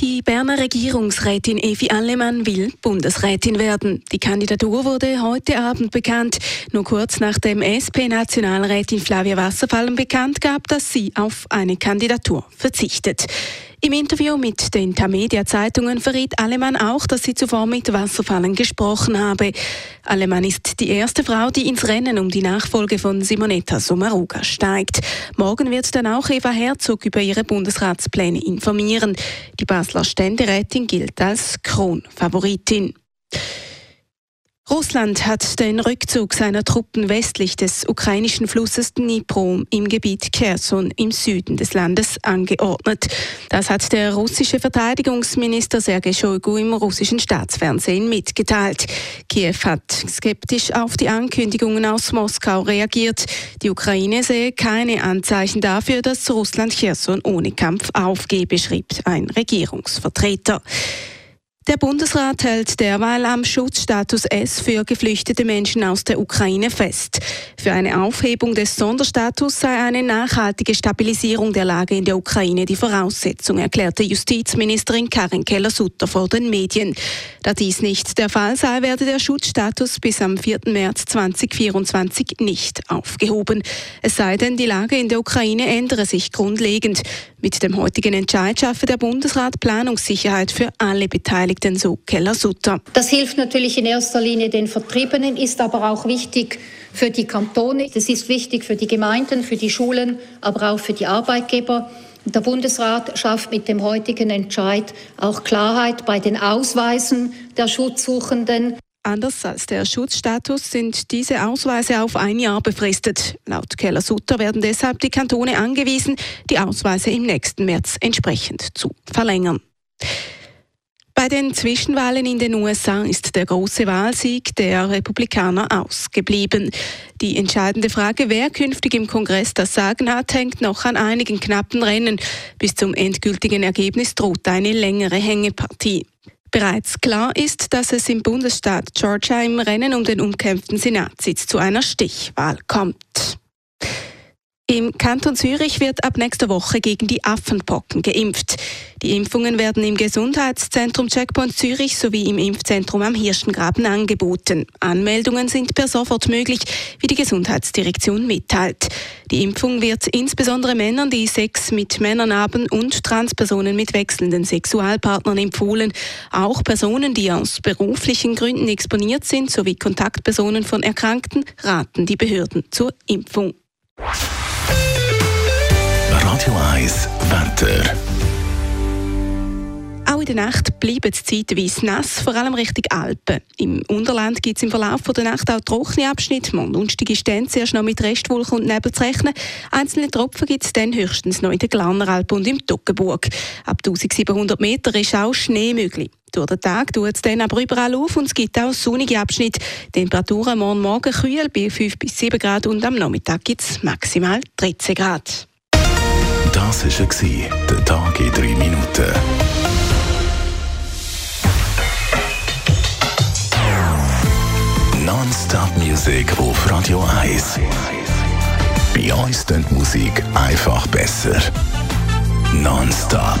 Die Berner Regierungsrätin Evi Allemann will Bundesrätin werden. Die Kandidatur wurde heute Abend bekannt, nur kurz nachdem SP-Nationalrätin Flavia Wasserfallen bekannt gab, dass sie auf eine Kandidatur verzichtet. Im Interview mit den Tamedia-Zeitungen verriet Alemann auch, dass sie zuvor mit Wasserfallen gesprochen habe. Alemann ist die erste Frau, die ins Rennen um die Nachfolge von Simonetta Sommaruga steigt. Morgen wird dann auch Eva Herzog über ihre Bundesratspläne informieren. Die Basler Ständerätin gilt als Kronfavoritin. Russland hat den Rückzug seiner Truppen westlich des ukrainischen Flusses Dnipro im Gebiet Kherson im Süden des Landes angeordnet. Das hat der russische Verteidigungsminister Sergei Shoigu im russischen Staatsfernsehen mitgeteilt. Kiew hat skeptisch auf die Ankündigungen aus Moskau reagiert. Die Ukraine sehe keine Anzeichen dafür, dass Russland Kherson ohne Kampf aufgebe, schrieb ein Regierungsvertreter. Der Bundesrat hält derweil am Schutzstatus S für geflüchtete Menschen aus der Ukraine fest. Für eine Aufhebung des Sonderstatus sei eine nachhaltige Stabilisierung der Lage in der Ukraine die Voraussetzung, erklärte Justizministerin Karin Keller-Sutter vor den Medien. Da dies nicht der Fall sei, werde der Schutzstatus bis am 4. März 2024 nicht aufgehoben. Es sei denn, die Lage in der Ukraine ändere sich grundlegend. Mit dem heutigen Entscheid schaffe der Bundesrat Planungssicherheit für alle Beteiligten, so Keller-Sutter. Das hilft natürlich in erster Linie den Vertriebenen, ist aber auch wichtig für die Kantone. Das ist wichtig für die Gemeinden, für die Schulen, aber auch für die Arbeitgeber. Der Bundesrat schafft mit dem heutigen Entscheid auch Klarheit bei den Ausweisen der Schutzsuchenden. Anders als der Schutzstatus sind diese Ausweise auf ein Jahr befristet. Laut Keller-Sutter werden deshalb die Kantone angewiesen, die Ausweise im nächsten März entsprechend zu verlängern. Bei den Zwischenwahlen in den USA ist der große Wahlsieg der Republikaner ausgeblieben. Die entscheidende Frage, wer künftig im Kongress das Sagen hat, hängt noch an einigen knappen Rennen. Bis zum endgültigen Ergebnis droht eine längere Hängepartie. Bereits klar ist, dass es im Bundesstaat Georgia im Rennen um den umkämpften Senatssitz zu einer Stichwahl kommt. Im Kanton Zürich wird ab nächster Woche gegen die Affenpocken geimpft. Die Impfungen werden im Gesundheitszentrum Checkpoint Zürich sowie im Impfzentrum am Hirschengraben angeboten. Anmeldungen sind per sofort möglich, wie die Gesundheitsdirektion mitteilt. Die Impfung wird insbesondere Männern, die Sex mit Männern haben und Transpersonen mit wechselnden Sexualpartnern empfohlen. Auch Personen, die aus beruflichen Gründen exponiert sind, sowie Kontaktpersonen von Erkrankten raten die Behörden zur Impfung. Radio 1 Wetter. Auch in der Nacht bleibt es zeitweise nass, vor allem Richtung Alpen. Im Unterland gibt es im Verlauf der Nacht auch trockene Abschnitte. Ungünstige Stände zuerst noch mit Restwolken und Nebel zu rechnen. Einzelne Tropfen gibt es dann höchstens noch in der Glarneralpe und im Toggenburg. Ab 1700 Meter ist auch Schnee möglich. Durch den Tag tut es dann aber überall auf und es gibt auch sonnige Abschnitte. Temperaturen morgen Morgen kühl bei 5 bis 7 Grad und am Nachmittag gibt es maximal 13 Grad. Das war der Tag in 3 Minuten. Non-Stop-Musik auf Radio 1. Bei uns die Musik einfach besser. Non-Stop.